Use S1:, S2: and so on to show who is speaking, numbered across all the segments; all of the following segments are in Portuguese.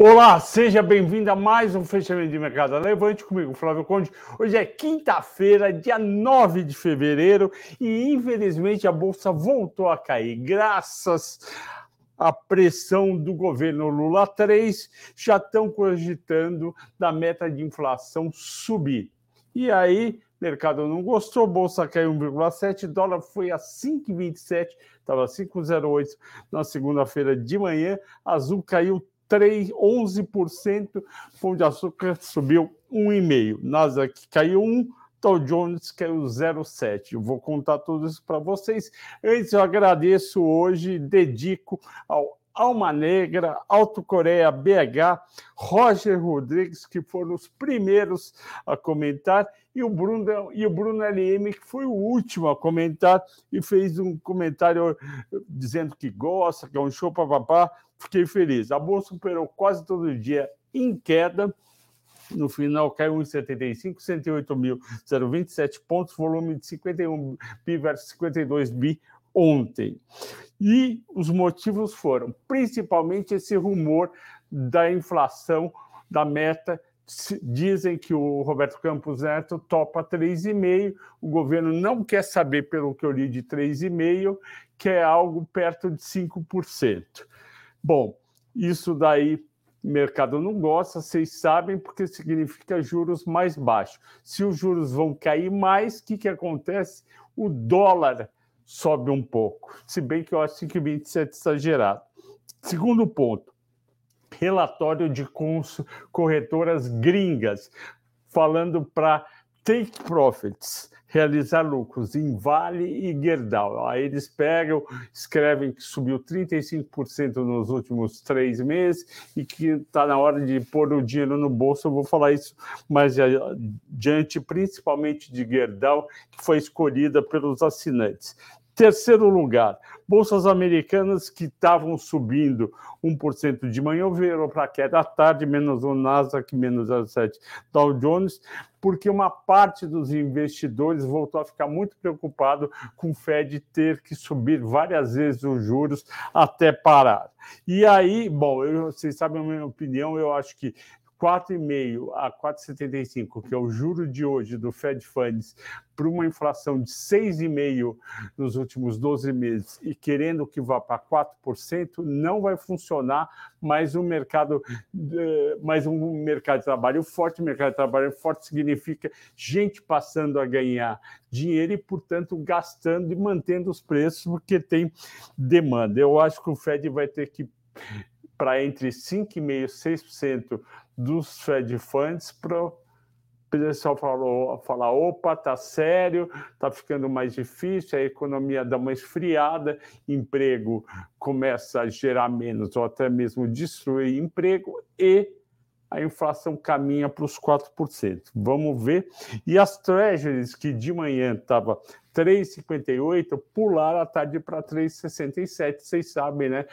S1: Olá, seja bem-vindo a mais um fechamento de mercado. Levante comigo, Flávio Conde. Hoje é quinta-feira, dia 9 de fevereiro, e infelizmente a bolsa voltou a cair, graças à pressão do governo Lula 3, já estão cogitando da meta de inflação subir. E aí, mercado não gostou, bolsa caiu 1,7, dólar foi a 5,27, estava 5,08 na segunda-feira de manhã, azul caiu 3, 11%, Pão de Açúcar subiu 1,5%, Nasdaq caiu 1%, Dow Jones caiu 0,7%. Eu vou contar tudo isso para vocês. Antes, eu agradeço hoje, dedico ao Alma Negra, Alto Coreia, BH, Roger Rodrigues, que foram os primeiros a comentar, e o Bruno, e o Bruno LM, que foi o último a comentar, e fez um comentário dizendo que gosta, que é um show papapá. Fiquei feliz. A bolsa superou quase todo dia em queda. No final caiu 1,75, 108.027 pontos, volume de 51 bi versus 52 bi ontem. E os motivos foram principalmente esse rumor da inflação da meta. Dizem que o Roberto Campos Neto topa 3,5, o governo não quer saber, pelo que eu li, de 3,5, que é algo perto de 5%. Bom, isso daí o mercado não gosta, vocês sabem, porque significa juros mais baixos. Se os juros vão cair mais, o que, que acontece? O dólar sobe um pouco, se bem que eu acho que 27 exagerado. Segundo ponto, relatório de corretoras gringas falando para take profits, realizar lucros em Vale e Gerdau. Aí eles pegam, escrevem que subiu 35% nos últimos três meses e que está na hora de pôr o dinheiro no bolso. Eu vou falar isso mais adiante, principalmente de Gerdau, que foi escolhida pelos assinantes. Terceiro lugar, bolsas americanas que estavam subindo 1% de manhã viram para queda à tarde, menos o Nasdaq, menos 0,7 Dow Jones, porque uma parte dos investidores voltou a ficar muito preocupado com o Fed ter que subir várias vezes os juros até parar. E aí, bom, eu, vocês sabem a minha opinião, eu acho que 4,5 a 4,75, que é o juro de hoje do Fed Funds, para uma inflação de 6,5 nos últimos 12 meses e querendo que vá para 4%, não vai funcionar mais um mercado, mais um mercado de trabalho forte. Mercado de trabalho forte significa gente passando a ganhar dinheiro e, portanto, gastando e mantendo os preços porque tem demanda. Eu acho que o Fed vai ter que para entre 5,5% e 6% dos Fed Funds para o pessoal falou, falar, opa, tá sério, tá ficando mais difícil, a economia dá uma esfriada, emprego começa a gerar menos ou até mesmo destruir emprego e a inflação caminha para os 4%. Vamos ver. E as treasuries, que de manhã estava 3,58, pularam à tarde para 3,67. Vocês sabem, né?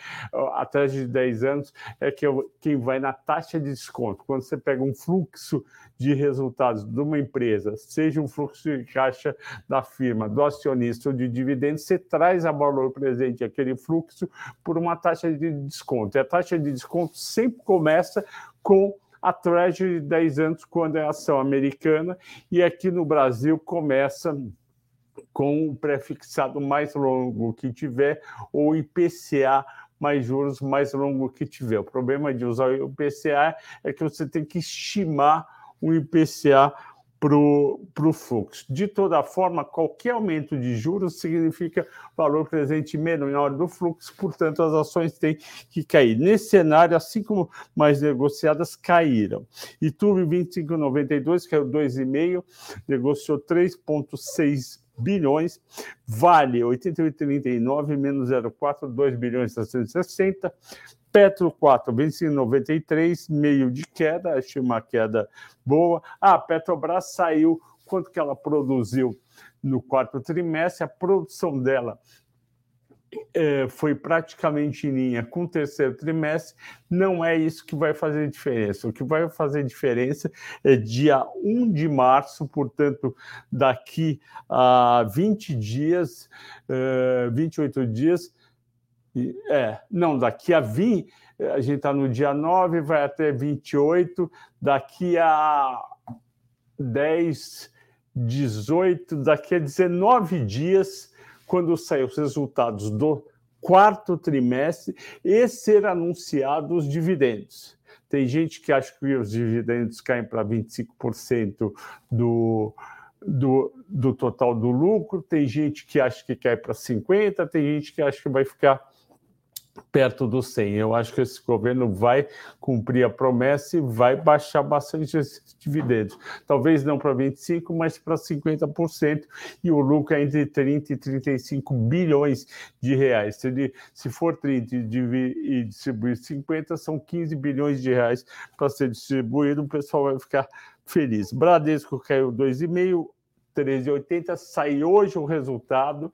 S1: A taxa de 10 anos é que quem vai na taxa de desconto. Quando você pega um fluxo de resultados de uma empresa, seja um fluxo de caixa da firma, do acionista ou de dividendos, você traz a valor presente aquele fluxo por uma taxa de desconto. E a taxa de desconto sempre começa com a Treasury de 10 anos, quando é ação americana, e aqui no Brasil começa com o prefixado mais longo que tiver, ou IPCA mais juros mais longo que tiver. O problema de usar o IPCA é que você tem que estimar o IPCA para o fluxo. De toda forma, qualquer aumento de juros significa valor presente menor do fluxo, portanto, as ações têm que cair. Nesse cenário, as cinco mais negociadas caíram. Itube 25,92 caiu 2,5, negociou 3,6 bilhões, Vale 88,39 menos 0,4, 2 bilhões 760, Petro 4, 25,93, meio de queda, achei uma queda boa. Ah, a Petrobras saiu, quanto que ela produziu no quarto trimestre? A produção dela é, foi praticamente em linha com o terceiro trimestre, não é isso que vai fazer diferença. O que vai fazer diferença é dia 1 de março, portanto, daqui a 20 dias, uh, 28 dias, é, não, daqui a 20, a gente está no dia 9, vai até 28, daqui a 10, 18, daqui a 19 dias, quando sair os resultados do quarto trimestre e ser anunciados os dividendos. Tem gente que acha que os dividendos caem para 25% do, do, do total do lucro, tem gente que acha que cai para 50%, tem gente que acha que vai ficar perto do 100. Eu acho que esse governo vai cumprir a promessa e vai baixar bastante esses dividendos. Talvez não para 25, mas para 50%, e o lucro é entre 30 e 35 bilhões de reais. Se, ele, se for 30 e distribuir 50, são 15 bilhões de reais para ser distribuído, o pessoal vai ficar feliz. Bradesco caiu 2,5, 13,80, sai hoje o resultado,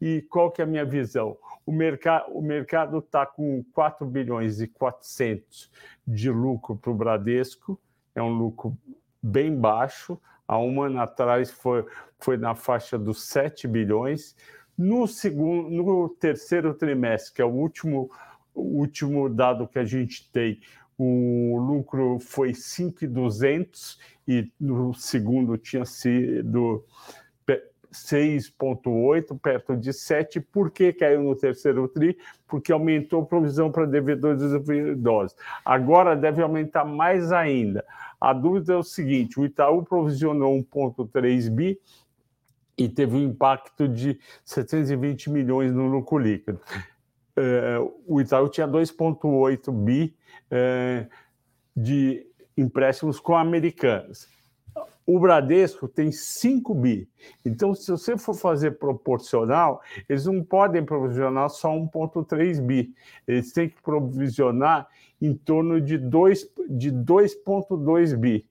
S1: e qual que é a minha visão? O, mercado o mercado está com 4 bilhões e 400 de lucro para o Bradesco, é um lucro bem baixo. Há um ano atrás foi, foi na faixa dos 7 bilhões. No, segundo, no terceiro trimestre, que é o último, o último dado que a gente tem, o lucro foi 5,200 e no segundo tinha sido 6,8, perto de 7. Por que caiu no terceiro TRI? Porque aumentou a provisão para devedores idosos. Agora deve aumentar mais ainda. A dúvida é o seguinte: o Itaú provisionou 1,3 bi e teve um impacto de 720 milhões no lucro líquido. O Itaú tinha 2,8 bi é, de empréstimos com americanas. O Bradesco tem 5 bi. Então, se você for fazer proporcional, eles não podem provisionar só 1,3 bi. Eles têm que provisionar em torno de 2,2 bi.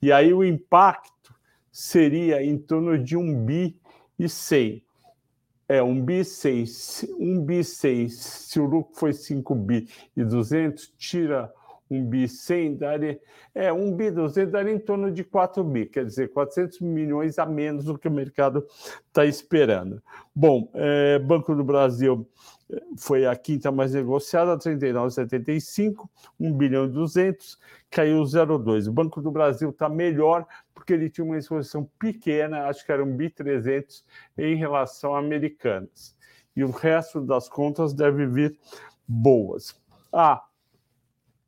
S1: E aí o impacto seria em torno de 1 bi e 100. É, 1 bi 6. 1 bi 6. Se o lucro foi 5 bi e 200, tira um bi 100 daria, é, um bi 200 daria em torno de 4 bi, quer dizer, 400 milhões a menos do que o mercado está esperando. Bom, é, Banco do Brasil foi a quinta mais negociada, 39,75, 1 bilhão e 200, caiu 0,2. O Banco do Brasil está melhor porque ele tinha uma exposição pequena, acho que era um bi 300 em relação a americanas. E o resto das contas deve vir boas. Ah,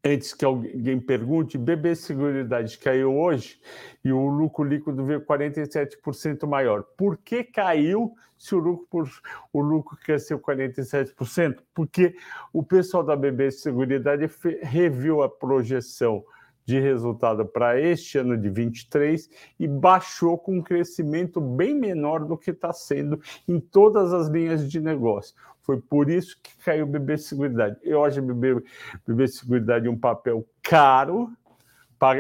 S1: antes que alguém pergunte, BB Seguridade caiu hoje e o lucro líquido veio 47% maior. Por que caiu se o lucro, o lucro cresceu 47%? Porque o pessoal da BB Seguridade reviu a projeção de resultado para este ano de 23 e baixou com um crescimento bem menor do que está sendo em todas as linhas de negócio. Foi por isso que caiu o BB Seguridade. Eu acho que BB, BB Seguridade um papel caro,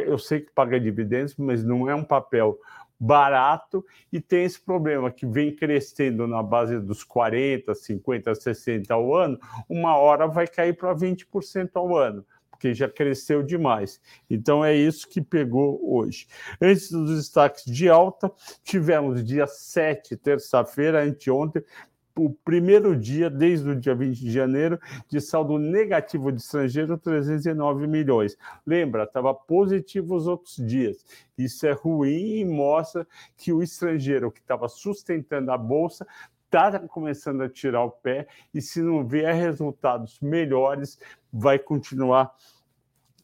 S1: eu sei que paga dividendos, mas não é um papel barato e tem esse problema que vem crescendo na base dos 40, 50, 60 ao ano, uma hora vai cair para 20% ao ano porque já cresceu demais. Então é isso que pegou hoje. Antes dos destaques de alta, tivemos dia 7, terça-feira, anteontem, o primeiro dia, desde o dia 20 de janeiro, de saldo negativo de estrangeiro, 309 milhões. Lembra, estava positivo os outros dias. Isso é ruim e mostra que o estrangeiro que estava sustentando a bolsa está começando a tirar o pé e se não vier resultados melhores, vai continuar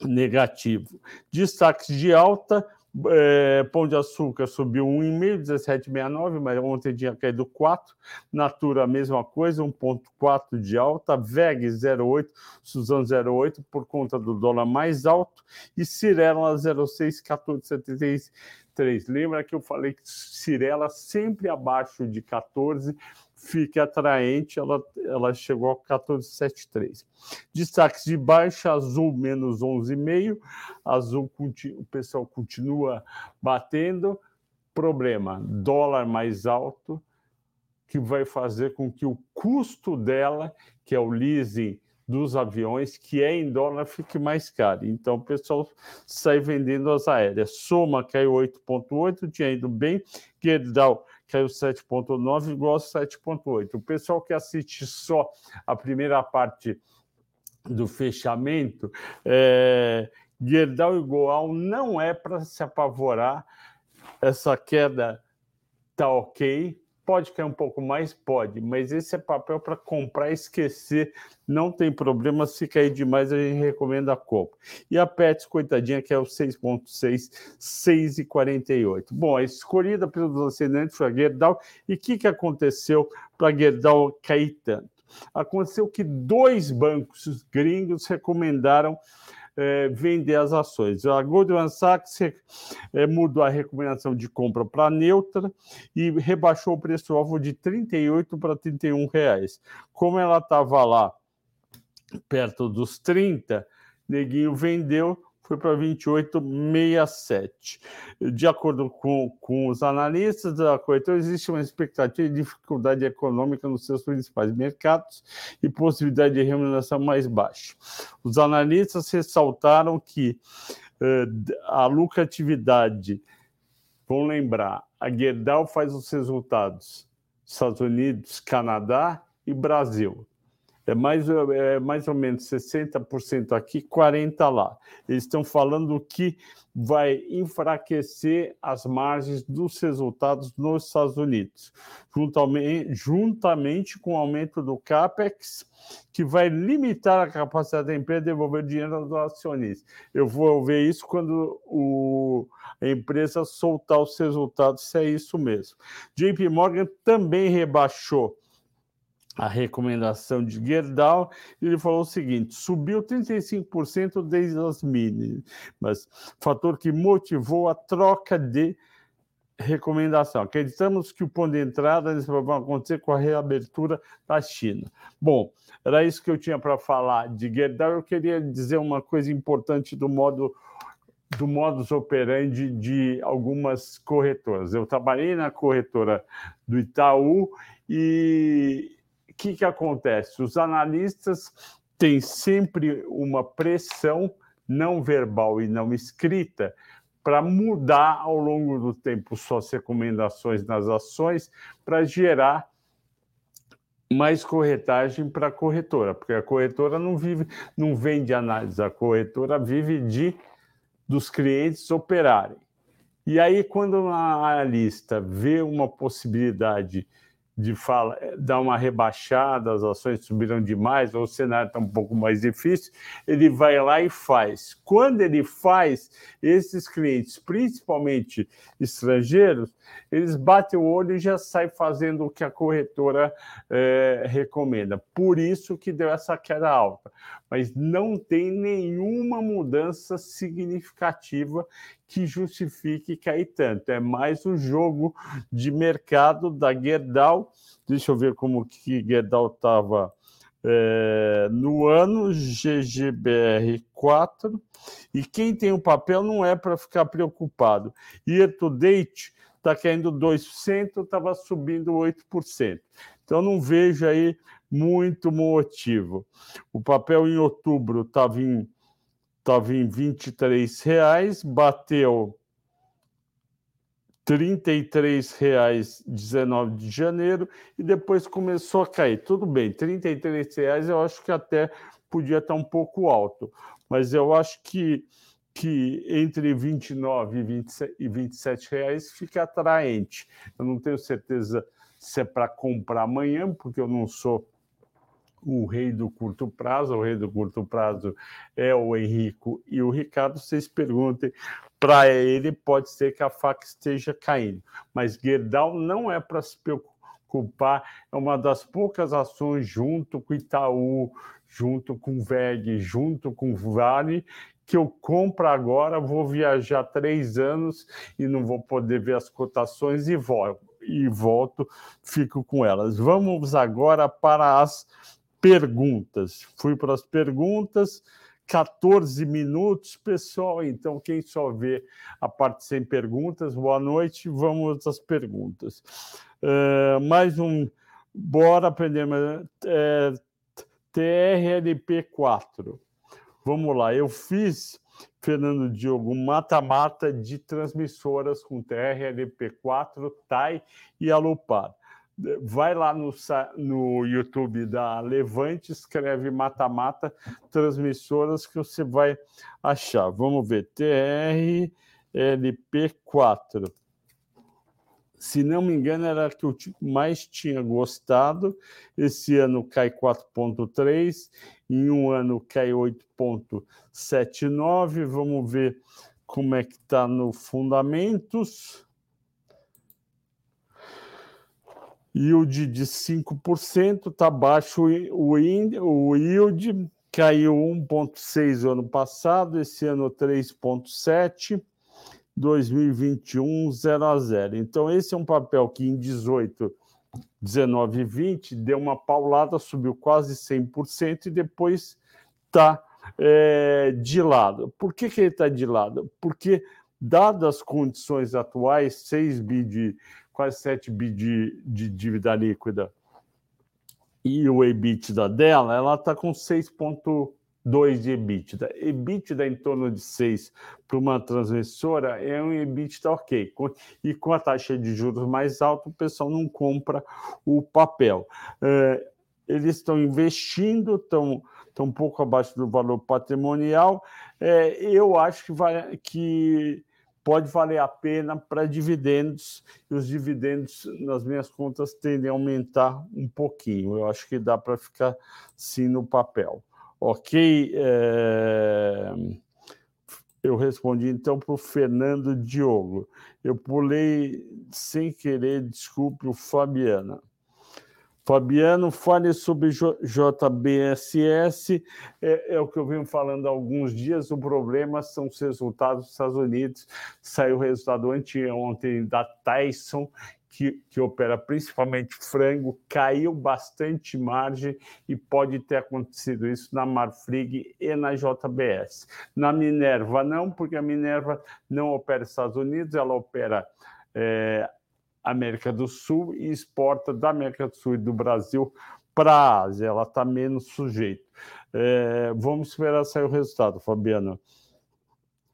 S1: negativo. Destaques de alta, é, Pão de Açúcar subiu 1,5, 17,69, mas ontem tinha caído 4. Natura, a mesma coisa, 1,4 de alta. VEG 0,8, Suzano 0,8, por conta do dólar mais alto. E Cirela 0,6, 14,73. Lembra que eu falei que Cirela sempre abaixo de 14 fique atraente, ela, ela chegou a 14,73. Destaques de baixa, azul menos 11,5, azul o pessoal continua batendo. Problema, dólar mais alto, que vai fazer com que o custo dela, que é o leasing dos aviões, que é em dólar, fique mais caro. Então, o pessoal sai vendendo as aéreas. Soma caiu 8,8, tinha ido bem. Gerdau caiu 7,9, igual a 7,8. O pessoal que assiste só a primeira parte do fechamento, é, Gerdau e Goal não é para se apavorar. Essa queda tá ok, Pode cair um pouco mais? Pode, mas esse é papel para comprar e esquecer. Não tem problema, se cair demais, a gente recomenda a compra. E a Pets, coitadinha, que é o 6,6, 6,48. Bom, a escolhida pelos assinantes foi a Gerdau. E o que, que aconteceu para a Gerdau cair tanto? Aconteceu que dois bancos gringos recomendaram é, vender as ações. A Goldman Sachs é, mudou a recomendação de compra para neutra e rebaixou o preço-alvo de 38 para 31 reais. Como ela estava lá perto dos 30, Neguinho vendeu, foi para 28,67. De acordo com, com os analistas da corretora, existe uma expectativa de dificuldade econômica nos seus principais mercados e possibilidade de remuneração mais baixa. Os analistas ressaltaram que eh, a lucratividade, vão lembrar, a Gerdau faz os resultados Estados Unidos, Canadá e Brasil é mais, é mais ou menos 60% aqui, 40% lá. Eles estão falando que vai enfraquecer as margens dos resultados nos Estados Unidos, juntamente, juntamente com o aumento do CAPEX, que vai limitar a capacidade da empresa de devolver dinheiro aos acionistas. Eu vou ver isso quando o, a empresa soltar os resultados, se é isso mesmo. JP Morgan também rebaixou a recomendação de Gerdau, ele falou o seguinte: subiu 35% desde as mínimas, fator que motivou a troca de recomendação. Acreditamos que o ponto de entrada vai acontecer com a reabertura da China. Bom, era isso que eu tinha para falar de Gerdau. Eu queria dizer uma coisa importante do modo do modus operandi de algumas corretoras. Eu trabalhei na corretora do Itaú e que, que acontece? Os analistas têm sempre uma pressão não verbal e não escrita para mudar ao longo do tempo suas recomendações nas ações para gerar mais corretagem para a corretora, porque a corretora não vive, não vende análise, a corretora vive de dos clientes operarem. E aí, quando o analista vê uma possibilidade de fala, eh, dar uma rebaixada, as ações subiram demais, ou o cenário está um pouco mais difícil, ele vai lá e faz. Quando ele faz, esses clientes, principalmente estrangeiros, eles batem o olho e já saem fazendo o que a corretora é, recomenda. Por isso que deu essa queda alta. Mas não tem nenhuma mudança significativa que justifique cair tanto. É mais um jogo de mercado da Gerdau. Deixa eu ver como que Gerdau estava é, no ano, GGBR 4. E quem tem o papel não é para ficar preocupado. Year to date está caindo 2%, estava subindo 8%. Então não vejo aí muito motivo. O papel em outubro estava em estava em 23 reais, bateu R$ 33,19 19 de janeiro e depois começou a cair. Tudo bem, 33 reais eu acho que até podia estar um pouco alto, mas eu acho que, que entre 29 e 27 reais fica atraente. Eu não tenho certeza se é para comprar amanhã, porque eu não sou o rei do curto prazo, o rei do curto prazo é o Henrico e o Ricardo, vocês perguntem para ele, pode ser que a faca esteja caindo. Mas Gerdau não é para se preocupar, é uma das poucas ações junto com Itaú, junto com VEG, junto com Vale, que eu compro agora, vou viajar três anos e não vou poder ver as cotações e volto, e volto fico com elas. Vamos agora para as perguntas. Fui para as perguntas, 14 minutos, pessoal. Então, quem só vê a parte sem perguntas, boa noite. Vamos às perguntas. Uh, mais um. Bora aprender. É, TRLP4. Vamos lá. Eu fiz, Fernando Diogo, mata-mata de transmissoras com TRLP4, TAI e Alupar. Vai lá no, no YouTube da Levante, escreve mata-mata transmissoras que você vai achar. Vamos ver, TRLP4. Se não me engano, era a que eu mais tinha gostado. Esse ano cai 4,3, em um ano cai 8,79. Vamos ver como é que está no Fundamentos. Yield de 5%, está baixo o, yield, caiu 1,6% ano passado, esse ano 3,7%. 2021 0 a 0. Então, esse é um papel que em 18, 19 e 20 deu uma paulada, subiu quase 100% e depois está é, de lado. Por que, que ele está de lado? Porque, dadas as condições atuais, 6 bi de quase 7 bi de, de dívida líquida e o EBITDA dela, ela está com 6,2 de EBITDA. EBITDA em torno de 6 para uma transmissora é um EBITDA ok. E com a taxa de juros mais alta, o pessoal não compra o papel. É, eles estão investindo, estão, estão um pouco abaixo do valor patrimonial. É, eu acho que, vai, que pode valer a pena para dividendos, e os dividendos, nas minhas contas, tendem a aumentar um pouquinho. Eu acho que dá para ficar sim no papel. Ok? É... Eu respondi então para o Fernando Diogo. Eu pulei sem querer, desculpe, o Fabiana. Fabiano, fale sobre JBSS. É, é, o que eu venho falando há alguns dias. O problema são os resultados dos Estados Unidos. Saiu o resultado anteontem da Tyson, que, que, opera principalmente frango, caiu bastante margem e pode ter acontecido isso na Marfrig e na JBS. Na Minerva, não, porque a Minerva não opera Estados Unidos, ela opera. É, América do Sul e exporta da América do Sul e do Brasil para a Ásia. Ela está menos sujeita. É, vamos esperar sair o resultado, Fabiana.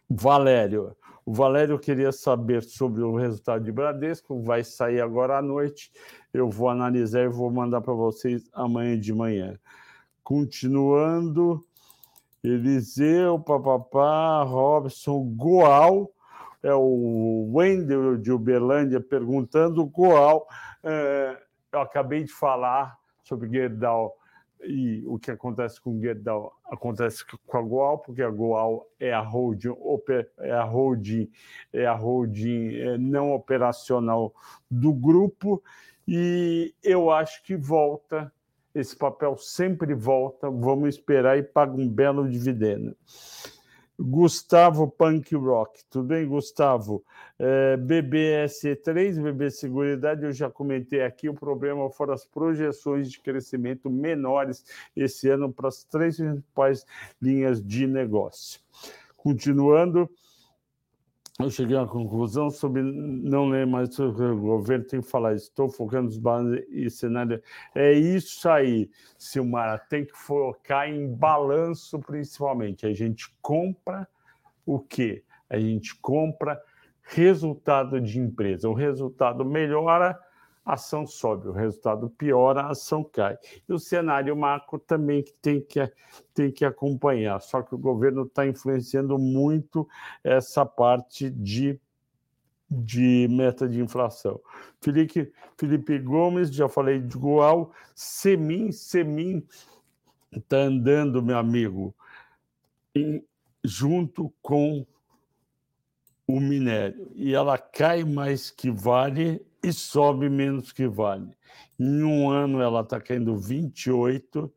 S1: Valério. O Valério queria saber sobre o resultado de Bradesco, vai sair agora à noite. Eu vou analisar e vou mandar para vocês amanhã de manhã. Continuando, Eliseu, papapá, Robson, Goal é o Wendel de Uberlândia perguntando, Goal, é, eu acabei de falar sobre Gerdau e o que acontece com Gerdau. Acontece com a Goal, porque a Goal é a holding, é a holding, é a holding é não operacional do grupo. E eu acho que volta, esse papel sempre volta, vamos esperar e paga um belo dividendo. Gustavo Punk Rock. Tudo bem, Gustavo? É, BBSE3, BB Seguridade, eu já comentei aqui, o problema foram as projeções de crescimento menores esse ano para as três principais linhas de negócio. Continuando, eu cheguei à conclusão sobre não ler mais sobre o governo, tem que falar, estou focando nos balanços e cenário. É isso aí, Silmara, tem que focar em balanço principalmente. A gente compra o quê? A gente compra resultado de empresa. O resultado melhora, a ação sobe, o resultado piora, a ação cai. E o cenário macro também tem que, tem que acompanhar, só que o governo está influenciando muito essa parte de, de meta de inflação. Felipe, Felipe Gomes, já falei de Goal, Semin, Semin está andando, meu amigo, em, junto com o minério, e ela cai mais que vale e sobe menos que vale. Em um ano ela está caindo 28,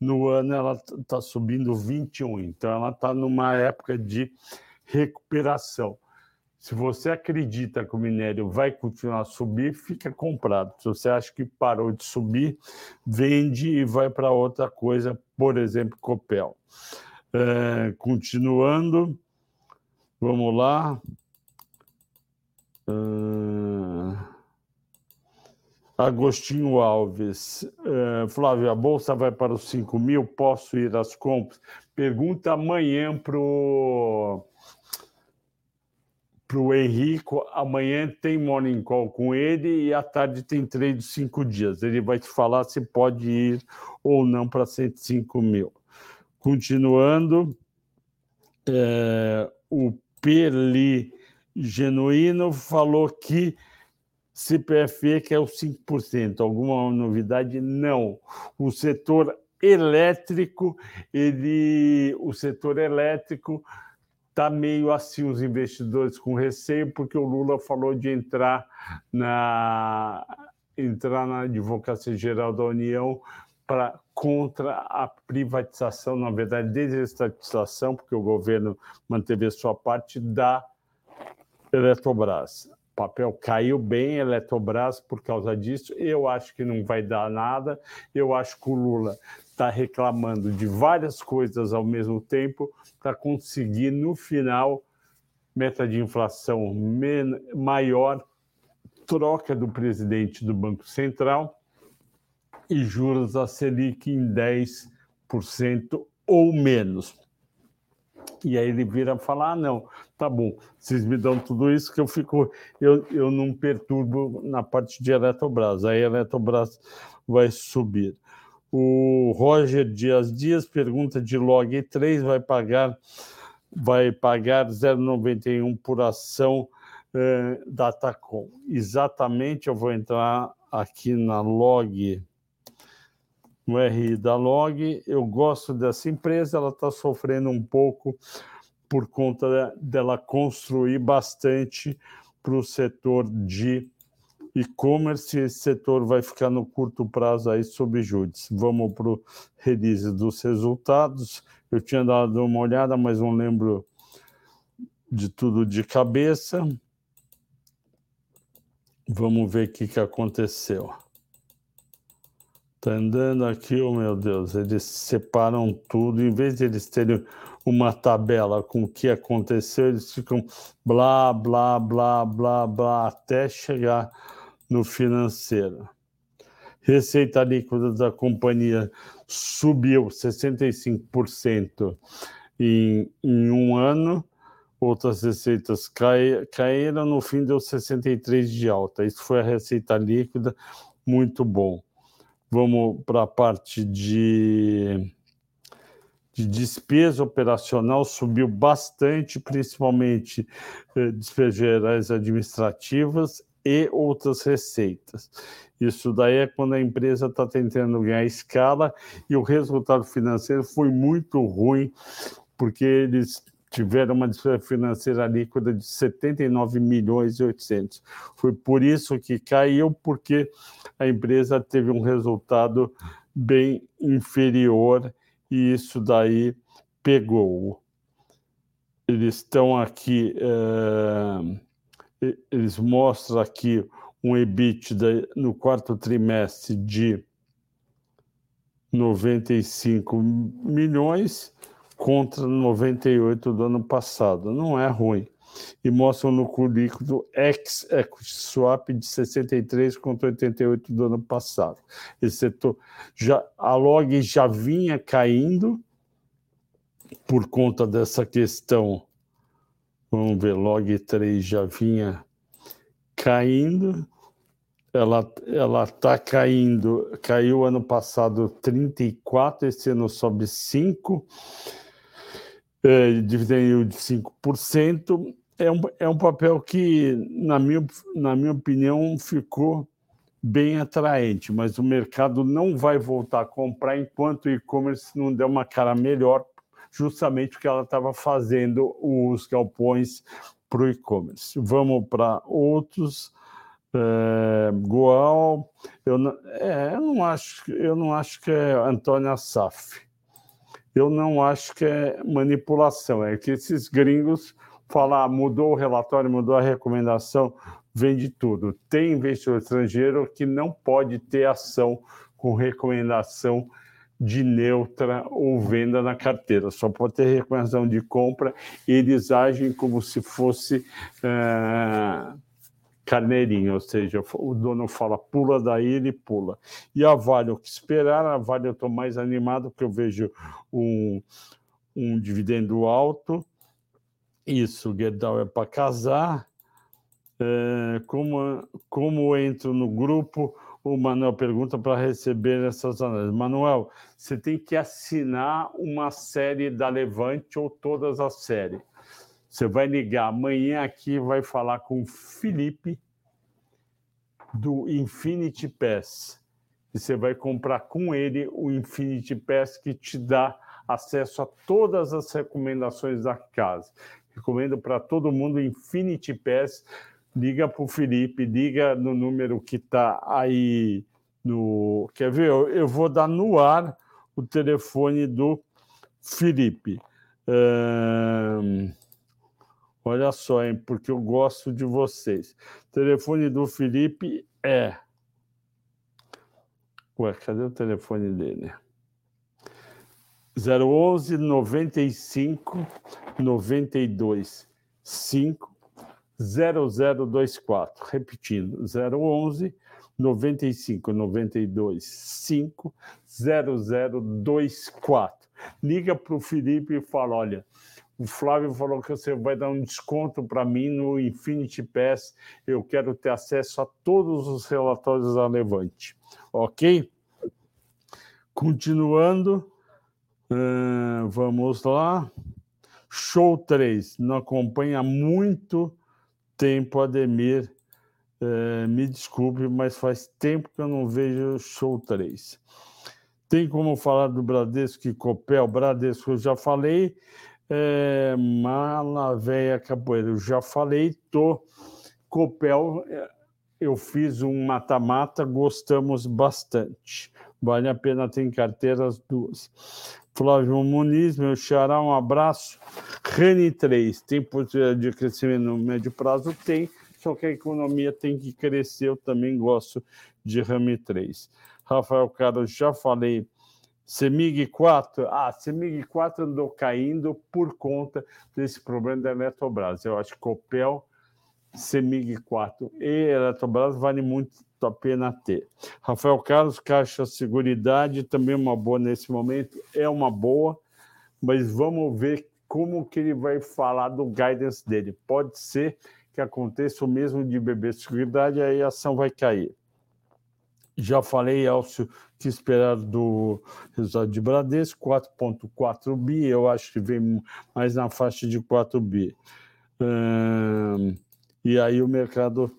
S1: no ano ela está subindo 21. Então ela está numa época de recuperação. Se você acredita que o minério vai continuar a subir, fica comprado. Se você acha que parou de subir, vende e vai para outra coisa, por exemplo, Copel. É, continuando, vamos lá. Uh... Agostinho Alves, uh, Flávio, a bolsa vai para os 5 mil, posso ir às compras? Pergunta amanhã para o para o Henrico. Amanhã tem morning call com ele e à tarde tem trade de cinco dias. Ele vai te falar se pode ir ou não para 105 mil. Continuando, é, o Perli Genuíno falou que CPFE que é o 5%. Alguma novidade? Não. O setor elétrico, ele, o setor elétrico está meio assim os investidores com receio porque o Lula falou de entrar na entrar na advocacia geral da União para contra a privatização, na verdade, desestatização, porque o governo manteve a sua parte da Eletrobras. O papel caiu bem, Eletrobras, por causa disso. Eu acho que não vai dar nada. Eu acho que o Lula está reclamando de várias coisas ao mesmo tempo para conseguir, no final, meta de inflação maior, troca do presidente do Banco Central e juros da Selic em 10% ou menos. E aí ele vira falar: ah, não, tá bom, vocês me dão tudo isso que eu fico, eu, eu não perturbo na parte de Eletrobras. Aí a Eletrobras vai subir. O Roger Dias Dias pergunta de log 3 vai pagar vai pagar 0,91 por ação eh, da Tacom. Exatamente, eu vou entrar aqui na log no RI da Log. Eu gosto dessa empresa, ela está sofrendo um pouco por conta dela construir bastante para o setor de e-commerce. Esse setor vai ficar no curto prazo aí sob júdice. Vamos para o release dos resultados. Eu tinha dado uma olhada, mas não lembro de tudo de cabeça. Vamos ver o que, que aconteceu. Tá andando aqui, oh meu Deus, eles separam tudo, em vez de eles terem uma tabela com o que aconteceu, eles ficam blá, blá, blá, blá, blá, até chegar no financeiro. Receita líquida da companhia subiu 65% em, em um ano, outras receitas cai, caíram, no fim deu 63% de alta. Isso foi a receita líquida, muito bom. Vamos para a parte de, de despesa operacional, subiu bastante, principalmente eh, despesas gerais administrativas e outras receitas. Isso daí é quando a empresa está tentando ganhar escala e o resultado financeiro foi muito ruim, porque eles tiveram uma despesa financeira líquida de 79 milhões e 800. Foi por isso que caiu, porque a empresa teve um resultado bem inferior e isso daí pegou. Eles estão aqui, é, eles mostram aqui um EBITDA no quarto trimestre de 95 milhões contra 98 do ano passado. Não é ruim. E mostram no currículo ex-equity swap de 63 contra 88 do ano passado. Esse setor já, a log já vinha caindo por conta dessa questão. Vamos ver, log 3 já vinha caindo. Ela ela está caindo, caiu ano passado 34, esse ano sobe 5 é, dividendo de 5%, é um, é um papel que, na minha, na minha opinião, ficou bem atraente, mas o mercado não vai voltar a comprar enquanto o e-commerce não der uma cara melhor, justamente porque ela estava fazendo os galpões para o e-commerce. Vamos para outros. É, Goal, eu não, é, eu não acho, eu não acho que é Antônio Assaf eu não acho que é manipulação, é que esses gringos falam, ah, mudou o relatório, mudou a recomendação, vende tudo. Tem investidor estrangeiro que não pode ter ação com recomendação de neutra ou venda na carteira, só pode ter recomendação de compra. Eles agem como se fosse. Uh carneirinho, ou seja, o dono fala pula daí, ele pula. E a Vale, o que esperar? A Vale eu estou mais animado porque eu vejo um, um dividendo alto Isso, Gerdau é para casar. É, como, como entro no grupo? O Manuel pergunta para receber essas análises. Manuel, você tem que assinar uma série da Levante ou todas as séries. Você vai ligar amanhã aqui, vai falar com o Felipe do Infinity Pass. E você vai comprar com ele o Infinity Pass que te dá acesso a todas as recomendações da casa. Recomendo para todo mundo Infinity Pass. Liga para o Felipe, liga no número que está aí no. Quer ver? Eu vou dar no ar o telefone do Felipe. Olha só, hein, porque eu gosto de vocês. O telefone do Felipe é. Ué, cadê o telefone dele? 011 95 92 5 0024. Repetindo, 011 95 92 5 0024. Liga para o Felipe e fala: olha, o Flávio falou que você vai dar um desconto para mim no Infinity Pass. Eu quero ter acesso a todos os relatórios da Levante. Ok? Continuando, uh, vamos lá. Show 3. Não acompanha muito tempo, Ademir. Uh, me desculpe, mas faz tempo que eu não vejo Show 3. Tem como falar do Bradesco e Copel? Bradesco eu já falei. É, Mala Véia Capoeira, eu já falei, tô. Copel, é, eu fiz um mata-mata, gostamos bastante. Vale a pena ter em carteira as duas. Flávio Muniz, meu xará, um abraço. Reni 3, tem possibilidade de crescimento no médio prazo? Tem, só que a economia tem que crescer, eu também gosto de Rami 3. Rafael Carlos, já falei CEMIG 4, ah, CEMIG 4 andou caindo por conta desse problema da Eletrobras. Eu acho que Copel, CEMIG 4 e Eletrobras vale muito a pena ter. Rafael Carlos, Caixa Seguridade, também uma boa nesse momento, é uma boa, mas vamos ver como que ele vai falar do guidance dele. Pode ser que aconteça o mesmo de BB Seguridade, aí a ação vai cair. Já falei, Elcio, que esperar do resultado de Bradesco, 4,4 bi, eu acho que vem mais na faixa de 4 bi. Hum, e aí o mercado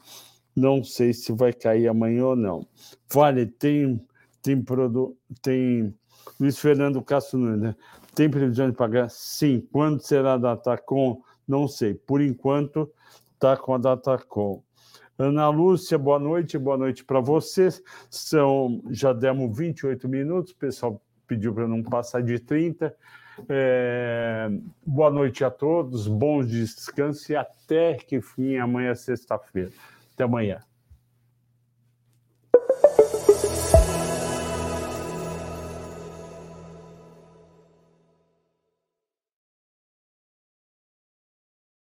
S1: não sei se vai cair amanhã ou não. Vale, tem, tem, produ, tem Luiz Fernando Castro Nunes, né? Tem previsão de pagar? Sim. Quando será a Datacom? Não sei. Por enquanto, está com a Datacom. Ana Lúcia, boa noite, boa noite para vocês. São, já demos 28 minutos, o pessoal pediu para não passar de 30. É, boa noite a todos, bons descansos e até que fim amanhã, sexta-feira. Até amanhã.